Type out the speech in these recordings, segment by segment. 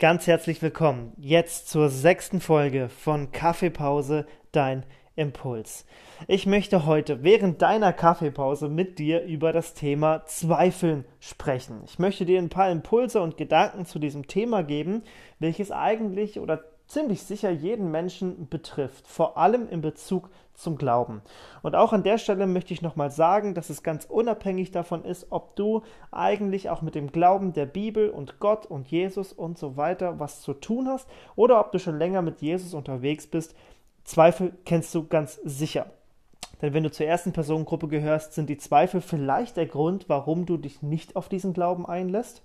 Ganz herzlich willkommen jetzt zur sechsten Folge von Kaffeepause, dein Impuls. Ich möchte heute während deiner Kaffeepause mit dir über das Thema Zweifeln sprechen. Ich möchte dir ein paar Impulse und Gedanken zu diesem Thema geben, welches eigentlich oder ziemlich sicher jeden Menschen betrifft, vor allem in Bezug zum Glauben. Und auch an der Stelle möchte ich nochmal sagen, dass es ganz unabhängig davon ist, ob du eigentlich auch mit dem Glauben der Bibel und Gott und Jesus und so weiter was zu tun hast oder ob du schon länger mit Jesus unterwegs bist. Zweifel kennst du ganz sicher. Denn wenn du zur ersten Personengruppe gehörst, sind die Zweifel vielleicht der Grund, warum du dich nicht auf diesen Glauben einlässt.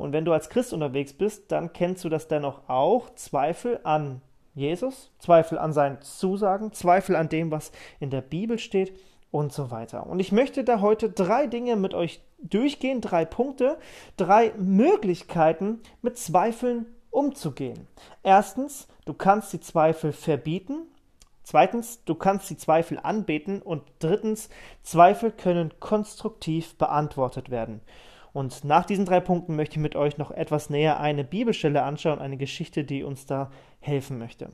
Und wenn du als Christ unterwegs bist, dann kennst du das dennoch auch, Zweifel an Jesus, Zweifel an seinen Zusagen, Zweifel an dem, was in der Bibel steht und so weiter. Und ich möchte da heute drei Dinge mit euch durchgehen, drei Punkte, drei Möglichkeiten, mit Zweifeln umzugehen. Erstens, du kannst die Zweifel verbieten. Zweitens, du kannst die Zweifel anbeten. Und drittens, Zweifel können konstruktiv beantwortet werden. Und nach diesen drei Punkten möchte ich mit euch noch etwas näher eine Bibelstelle anschauen, eine Geschichte, die uns da helfen möchte.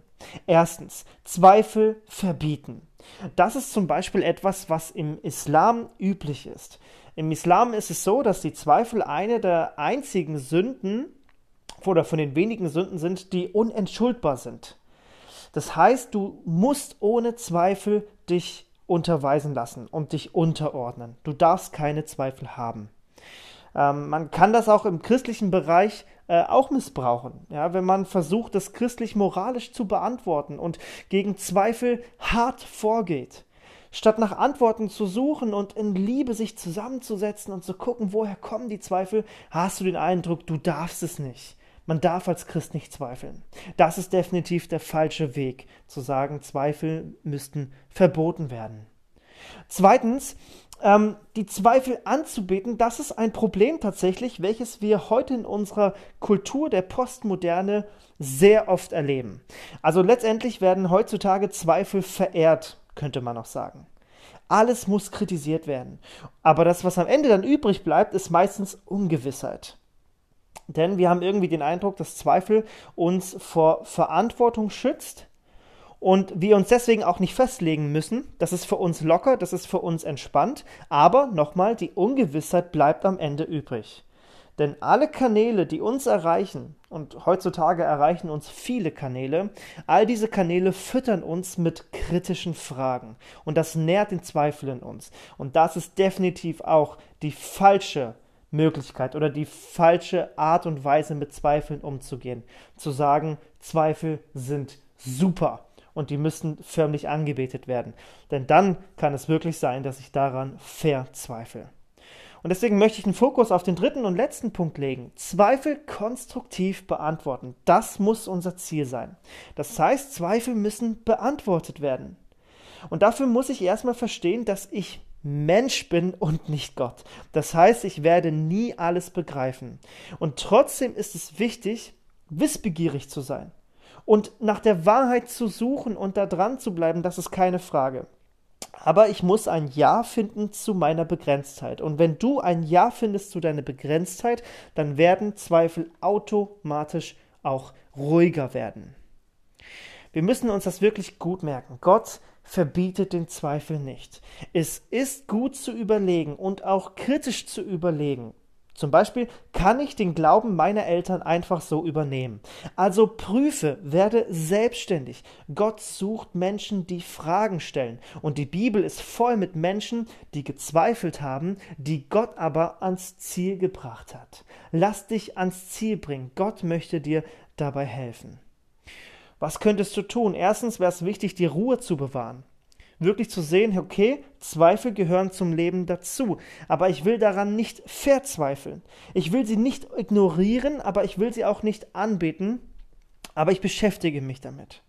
Erstens, Zweifel verbieten. Das ist zum Beispiel etwas, was im Islam üblich ist. Im Islam ist es so, dass die Zweifel eine der einzigen Sünden oder von den wenigen Sünden sind, die unentschuldbar sind. Das heißt, du musst ohne Zweifel dich unterweisen lassen und dich unterordnen. Du darfst keine Zweifel haben. Ähm, man kann das auch im christlichen Bereich äh, auch missbrauchen, ja, wenn man versucht, das christlich-moralisch zu beantworten und gegen Zweifel hart vorgeht. Statt nach Antworten zu suchen und in Liebe sich zusammenzusetzen und zu gucken, woher kommen die Zweifel, hast du den Eindruck, du darfst es nicht. Man darf als Christ nicht zweifeln. Das ist definitiv der falsche Weg, zu sagen, Zweifel müssten verboten werden. Zweitens, ähm, die Zweifel anzubeten, das ist ein Problem tatsächlich, welches wir heute in unserer Kultur der Postmoderne sehr oft erleben. Also letztendlich werden heutzutage Zweifel verehrt, könnte man auch sagen. Alles muss kritisiert werden. Aber das, was am Ende dann übrig bleibt, ist meistens Ungewissheit. Denn wir haben irgendwie den Eindruck, dass Zweifel uns vor Verantwortung schützt, und wir uns deswegen auch nicht festlegen müssen. Das ist für uns locker, das ist für uns entspannt, aber nochmal, die Ungewissheit bleibt am Ende übrig. Denn alle Kanäle, die uns erreichen, und heutzutage erreichen uns viele Kanäle, all diese Kanäle füttern uns mit kritischen Fragen. Und das nährt den Zweifel in uns. Und das ist definitiv auch die falsche Möglichkeit oder die falsche Art und Weise, mit Zweifeln umzugehen. Zu sagen, Zweifel sind super und die müssen förmlich angebetet werden. Denn dann kann es wirklich sein, dass ich daran verzweifle. Und deswegen möchte ich den Fokus auf den dritten und letzten Punkt legen. Zweifel konstruktiv beantworten. Das muss unser Ziel sein. Das heißt, Zweifel müssen beantwortet werden. Und dafür muss ich erstmal verstehen, dass ich Mensch bin und nicht Gott. Das heißt, ich werde nie alles begreifen. Und trotzdem ist es wichtig, wissbegierig zu sein. Und nach der Wahrheit zu suchen und da dran zu bleiben, das ist keine Frage. Aber ich muss ein Ja finden zu meiner Begrenztheit. Und wenn du ein Ja findest zu deiner Begrenztheit, dann werden Zweifel automatisch auch ruhiger werden. Wir müssen uns das wirklich gut merken. Gott verbietet den Zweifel nicht. Es ist gut zu überlegen und auch kritisch zu überlegen, zum Beispiel kann ich den Glauben meiner Eltern einfach so übernehmen. Also prüfe, werde selbstständig. Gott sucht Menschen, die Fragen stellen. Und die Bibel ist voll mit Menschen, die gezweifelt haben, die Gott aber ans Ziel gebracht hat. Lass dich ans Ziel bringen. Gott möchte dir dabei helfen. Was könntest du tun? Erstens wäre es wichtig, die Ruhe zu bewahren wirklich zu sehen, okay, Zweifel gehören zum Leben dazu, aber ich will daran nicht verzweifeln. Ich will sie nicht ignorieren, aber ich will sie auch nicht anbeten, aber ich beschäftige mich damit.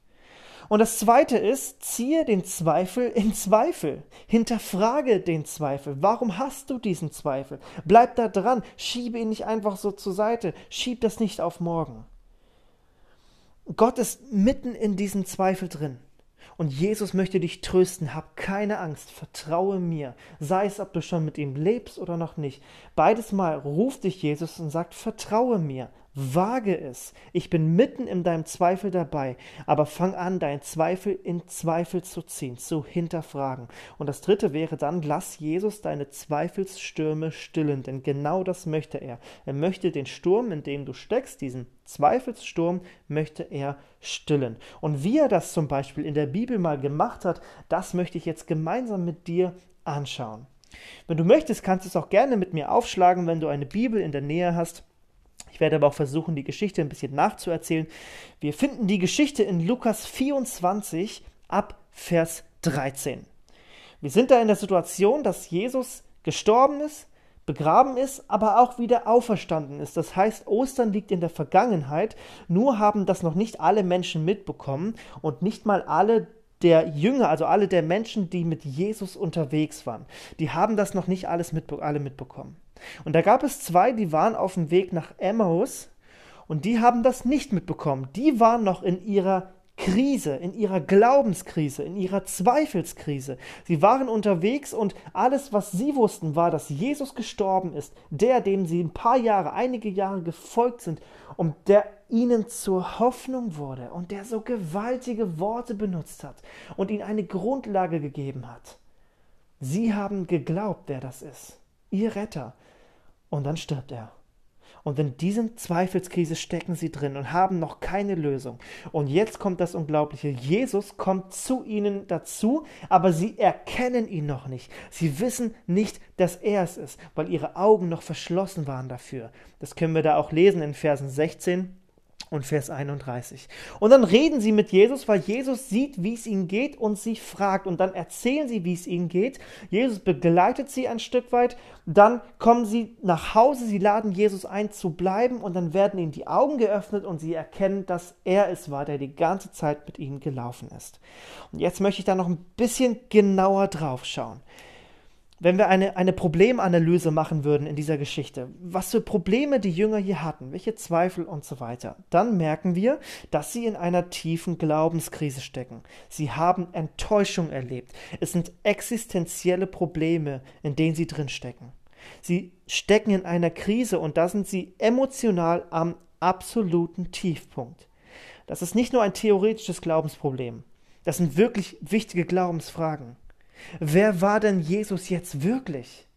Und das zweite ist, ziehe den Zweifel in Zweifel. Hinterfrage den Zweifel. Warum hast du diesen Zweifel? Bleib da dran. Schiebe ihn nicht einfach so zur Seite. Schieb das nicht auf morgen. Gott ist mitten in diesem Zweifel drin. Und Jesus möchte dich trösten. Hab keine Angst. Vertraue mir. Sei es, ob du schon mit ihm lebst oder noch nicht. Beides Mal ruft dich Jesus und sagt, vertraue mir. Wage es. Ich bin mitten in deinem Zweifel dabei, aber fang an, deinen Zweifel in Zweifel zu ziehen, zu hinterfragen. Und das dritte wäre dann, lass Jesus deine Zweifelsstürme stillen, denn genau das möchte er. Er möchte den Sturm, in dem du steckst, diesen Zweifelssturm, möchte er stillen. Und wie er das zum Beispiel in der Bibel mal gemacht hat, das möchte ich jetzt gemeinsam mit dir anschauen. Wenn du möchtest, kannst du es auch gerne mit mir aufschlagen, wenn du eine Bibel in der Nähe hast. Ich werde aber auch versuchen, die Geschichte ein bisschen nachzuerzählen. Wir finden die Geschichte in Lukas 24 ab Vers 13. Wir sind da in der Situation, dass Jesus gestorben ist, begraben ist, aber auch wieder auferstanden ist. Das heißt, Ostern liegt in der Vergangenheit, nur haben das noch nicht alle Menschen mitbekommen und nicht mal alle der Jünger, also alle der Menschen, die mit Jesus unterwegs waren, die haben das noch nicht alles mitbe alle mitbekommen. Und da gab es zwei, die waren auf dem Weg nach Emmaus und die haben das nicht mitbekommen. Die waren noch in ihrer Krise, in ihrer Glaubenskrise, in ihrer Zweifelskrise. Sie waren unterwegs und alles, was sie wussten, war, dass Jesus gestorben ist, der, dem sie ein paar Jahre, einige Jahre gefolgt sind und der ihnen zur Hoffnung wurde und der so gewaltige Worte benutzt hat und ihnen eine Grundlage gegeben hat. Sie haben geglaubt, wer das ist, ihr Retter. Und dann stirbt er. Und in diesen Zweifelskrise stecken sie drin und haben noch keine Lösung. Und jetzt kommt das Unglaubliche. Jesus kommt zu ihnen dazu, aber sie erkennen ihn noch nicht. Sie wissen nicht, dass er es ist, weil ihre Augen noch verschlossen waren dafür. Das können wir da auch lesen in Versen 16 und Vers 31. Und dann reden sie mit Jesus, weil Jesus sieht, wie es ihnen geht und sie fragt. Und dann erzählen sie, wie es ihnen geht. Jesus begleitet sie ein Stück weit. Dann kommen sie nach Hause, sie laden Jesus ein zu bleiben und dann werden ihnen die Augen geöffnet und sie erkennen, dass er es war, der die ganze Zeit mit ihnen gelaufen ist. Und jetzt möchte ich da noch ein bisschen genauer drauf schauen wenn wir eine, eine Problemanalyse machen würden in dieser Geschichte, was für Probleme die Jünger hier hatten, welche Zweifel und so weiter, dann merken wir, dass sie in einer tiefen Glaubenskrise stecken. Sie haben Enttäuschung erlebt. Es sind existenzielle Probleme, in denen sie drin stecken. Sie stecken in einer Krise und da sind sie emotional am absoluten Tiefpunkt. Das ist nicht nur ein theoretisches Glaubensproblem. Das sind wirklich wichtige Glaubensfragen. Wer war denn Jesus jetzt wirklich?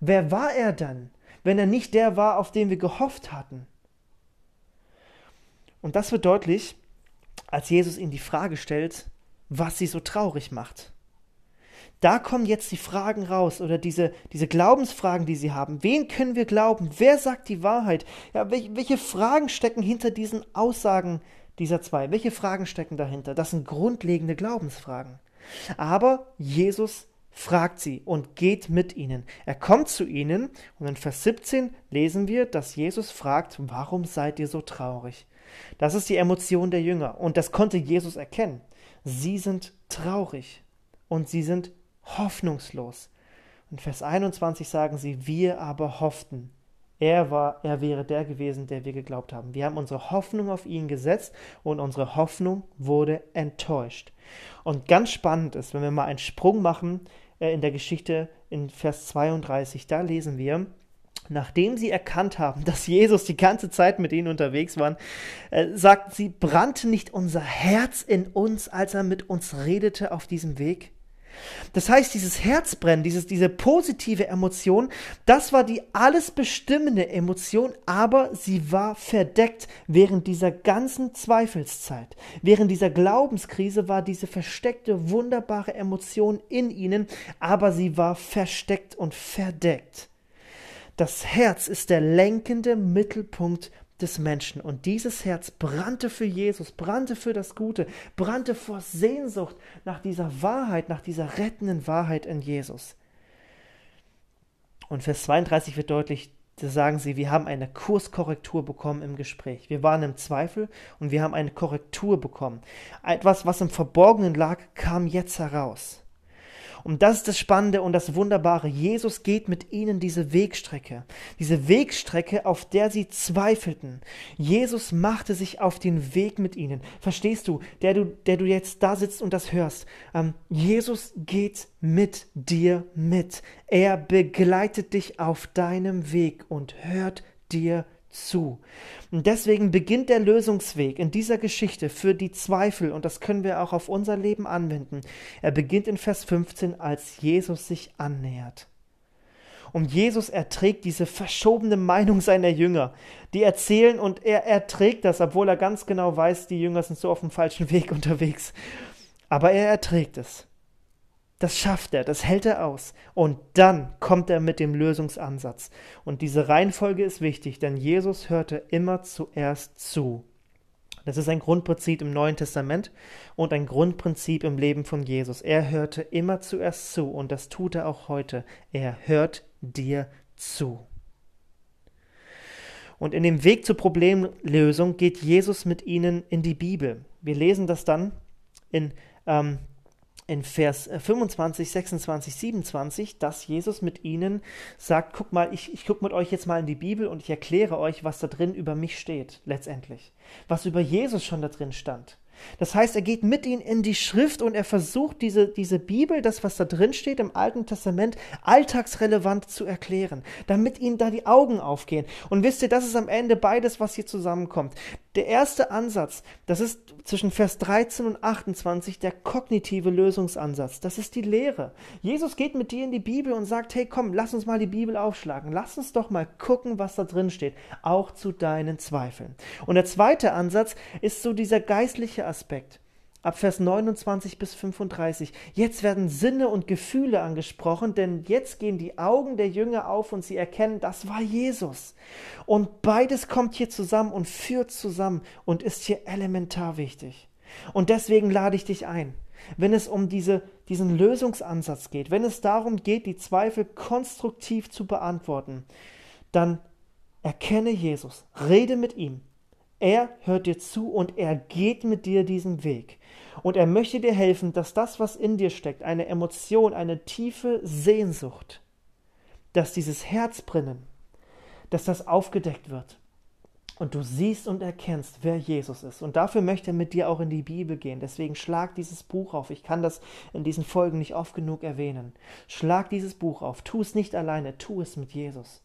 Wer war er dann, wenn er nicht der war, auf den wir gehofft hatten? Und das wird deutlich, als Jesus ihnen die Frage stellt, was sie so traurig macht. Da kommen jetzt die Fragen raus oder diese, diese Glaubensfragen, die sie haben. Wen können wir glauben? Wer sagt die Wahrheit? Ja, welche, welche Fragen stecken hinter diesen Aussagen dieser zwei? Welche Fragen stecken dahinter? Das sind grundlegende Glaubensfragen. Aber Jesus fragt sie und geht mit ihnen. Er kommt zu ihnen und in Vers 17 lesen wir, dass Jesus fragt, warum seid ihr so traurig? Das ist die Emotion der Jünger und das konnte Jesus erkennen. Sie sind traurig und sie sind hoffnungslos. Und Vers 21 sagen sie, wir aber hofften. Er war, er wäre der gewesen, der wir geglaubt haben. Wir haben unsere Hoffnung auf ihn gesetzt und unsere Hoffnung wurde enttäuscht. Und ganz spannend ist, wenn wir mal einen Sprung machen äh, in der Geschichte in Vers 32, da lesen wir, nachdem sie erkannt haben, dass Jesus die ganze Zeit mit ihnen unterwegs war, äh, sagt sie, brannte nicht unser Herz in uns, als er mit uns redete auf diesem Weg? Das heißt, dieses Herzbrennen, dieses, diese positive Emotion, das war die alles bestimmende Emotion, aber sie war verdeckt während dieser ganzen Zweifelszeit. Während dieser Glaubenskrise war diese versteckte, wunderbare Emotion in ihnen, aber sie war versteckt und verdeckt. Das Herz ist der lenkende Mittelpunkt des Menschen. Und dieses Herz brannte für Jesus, brannte für das Gute, brannte vor Sehnsucht nach dieser Wahrheit, nach dieser rettenden Wahrheit in Jesus. Und Vers 32 wird deutlich, da sagen sie, wir haben eine Kurskorrektur bekommen im Gespräch. Wir waren im Zweifel und wir haben eine Korrektur bekommen. Etwas, was im Verborgenen lag, kam jetzt heraus. Und das ist das Spannende und das Wunderbare. Jesus geht mit ihnen diese Wegstrecke. Diese Wegstrecke, auf der sie zweifelten. Jesus machte sich auf den Weg mit ihnen. Verstehst du, der du, der du jetzt da sitzt und das hörst? Ähm, Jesus geht mit dir mit. Er begleitet dich auf deinem Weg und hört dir zu. Und deswegen beginnt der Lösungsweg in dieser Geschichte für die Zweifel, und das können wir auch auf unser Leben anwenden. Er beginnt in Vers 15, als Jesus sich annähert. Und Jesus erträgt diese verschobene Meinung seiner Jünger. Die erzählen und er erträgt das, obwohl er ganz genau weiß, die Jünger sind so auf dem falschen Weg unterwegs. Aber er erträgt es. Das schafft er, das hält er aus. Und dann kommt er mit dem Lösungsansatz. Und diese Reihenfolge ist wichtig, denn Jesus hörte immer zuerst zu. Das ist ein Grundprinzip im Neuen Testament und ein Grundprinzip im Leben von Jesus. Er hörte immer zuerst zu und das tut er auch heute. Er hört dir zu. Und in dem Weg zur Problemlösung geht Jesus mit ihnen in die Bibel. Wir lesen das dann in ähm, in Vers 25, 26, 27, dass Jesus mit ihnen sagt, guck mal, ich, ich gucke mit euch jetzt mal in die Bibel und ich erkläre euch, was da drin über mich steht, letztendlich. Was über Jesus schon da drin stand. Das heißt, er geht mit ihnen in die Schrift und er versucht, diese, diese Bibel, das, was da drin steht im Alten Testament, alltagsrelevant zu erklären, damit ihnen da die Augen aufgehen. Und wisst ihr, das ist am Ende beides, was hier zusammenkommt. Der erste Ansatz, das ist zwischen Vers 13 und 28 der kognitive Lösungsansatz. Das ist die Lehre. Jesus geht mit dir in die Bibel und sagt, hey komm, lass uns mal die Bibel aufschlagen. Lass uns doch mal gucken, was da drin steht, auch zu deinen Zweifeln. Und der zweite Ansatz ist so dieser geistliche Aspekt ab Vers 29 bis 35. Jetzt werden Sinne und Gefühle angesprochen, denn jetzt gehen die Augen der Jünger auf und sie erkennen, das war Jesus. Und beides kommt hier zusammen und führt zusammen und ist hier elementar wichtig. Und deswegen lade ich dich ein, wenn es um diese, diesen Lösungsansatz geht, wenn es darum geht, die Zweifel konstruktiv zu beantworten, dann erkenne Jesus, rede mit ihm, er hört dir zu und er geht mit dir diesen Weg. Und er möchte dir helfen, dass das, was in dir steckt, eine Emotion, eine tiefe Sehnsucht, dass dieses Herzbrennen, dass das aufgedeckt wird. Und du siehst und erkennst, wer Jesus ist. Und dafür möchte er mit dir auch in die Bibel gehen. Deswegen schlag dieses Buch auf. Ich kann das in diesen Folgen nicht oft genug erwähnen. Schlag dieses Buch auf. Tu es nicht alleine, tu es mit Jesus.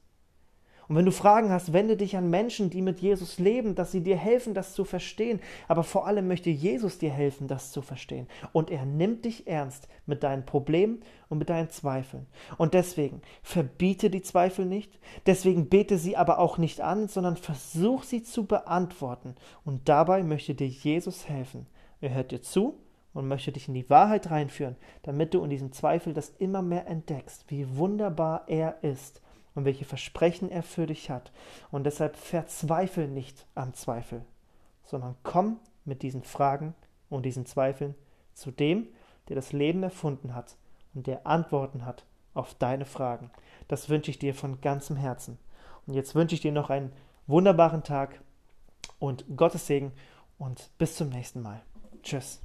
Und wenn du Fragen hast, wende dich an Menschen, die mit Jesus leben, dass sie dir helfen, das zu verstehen. Aber vor allem möchte Jesus dir helfen, das zu verstehen. Und er nimmt dich ernst mit deinen Problemen und mit deinen Zweifeln. Und deswegen verbiete die Zweifel nicht, deswegen bete sie aber auch nicht an, sondern versuch sie zu beantworten. Und dabei möchte dir Jesus helfen. Er hört dir zu und möchte dich in die Wahrheit reinführen, damit du in diesem Zweifel das immer mehr entdeckst, wie wunderbar er ist und welche Versprechen er für dich hat. Und deshalb verzweifle nicht am Zweifel, sondern komm mit diesen Fragen und diesen Zweifeln zu dem, der das Leben erfunden hat und der Antworten hat auf deine Fragen. Das wünsche ich dir von ganzem Herzen. Und jetzt wünsche ich dir noch einen wunderbaren Tag und Gottes Segen und bis zum nächsten Mal. Tschüss.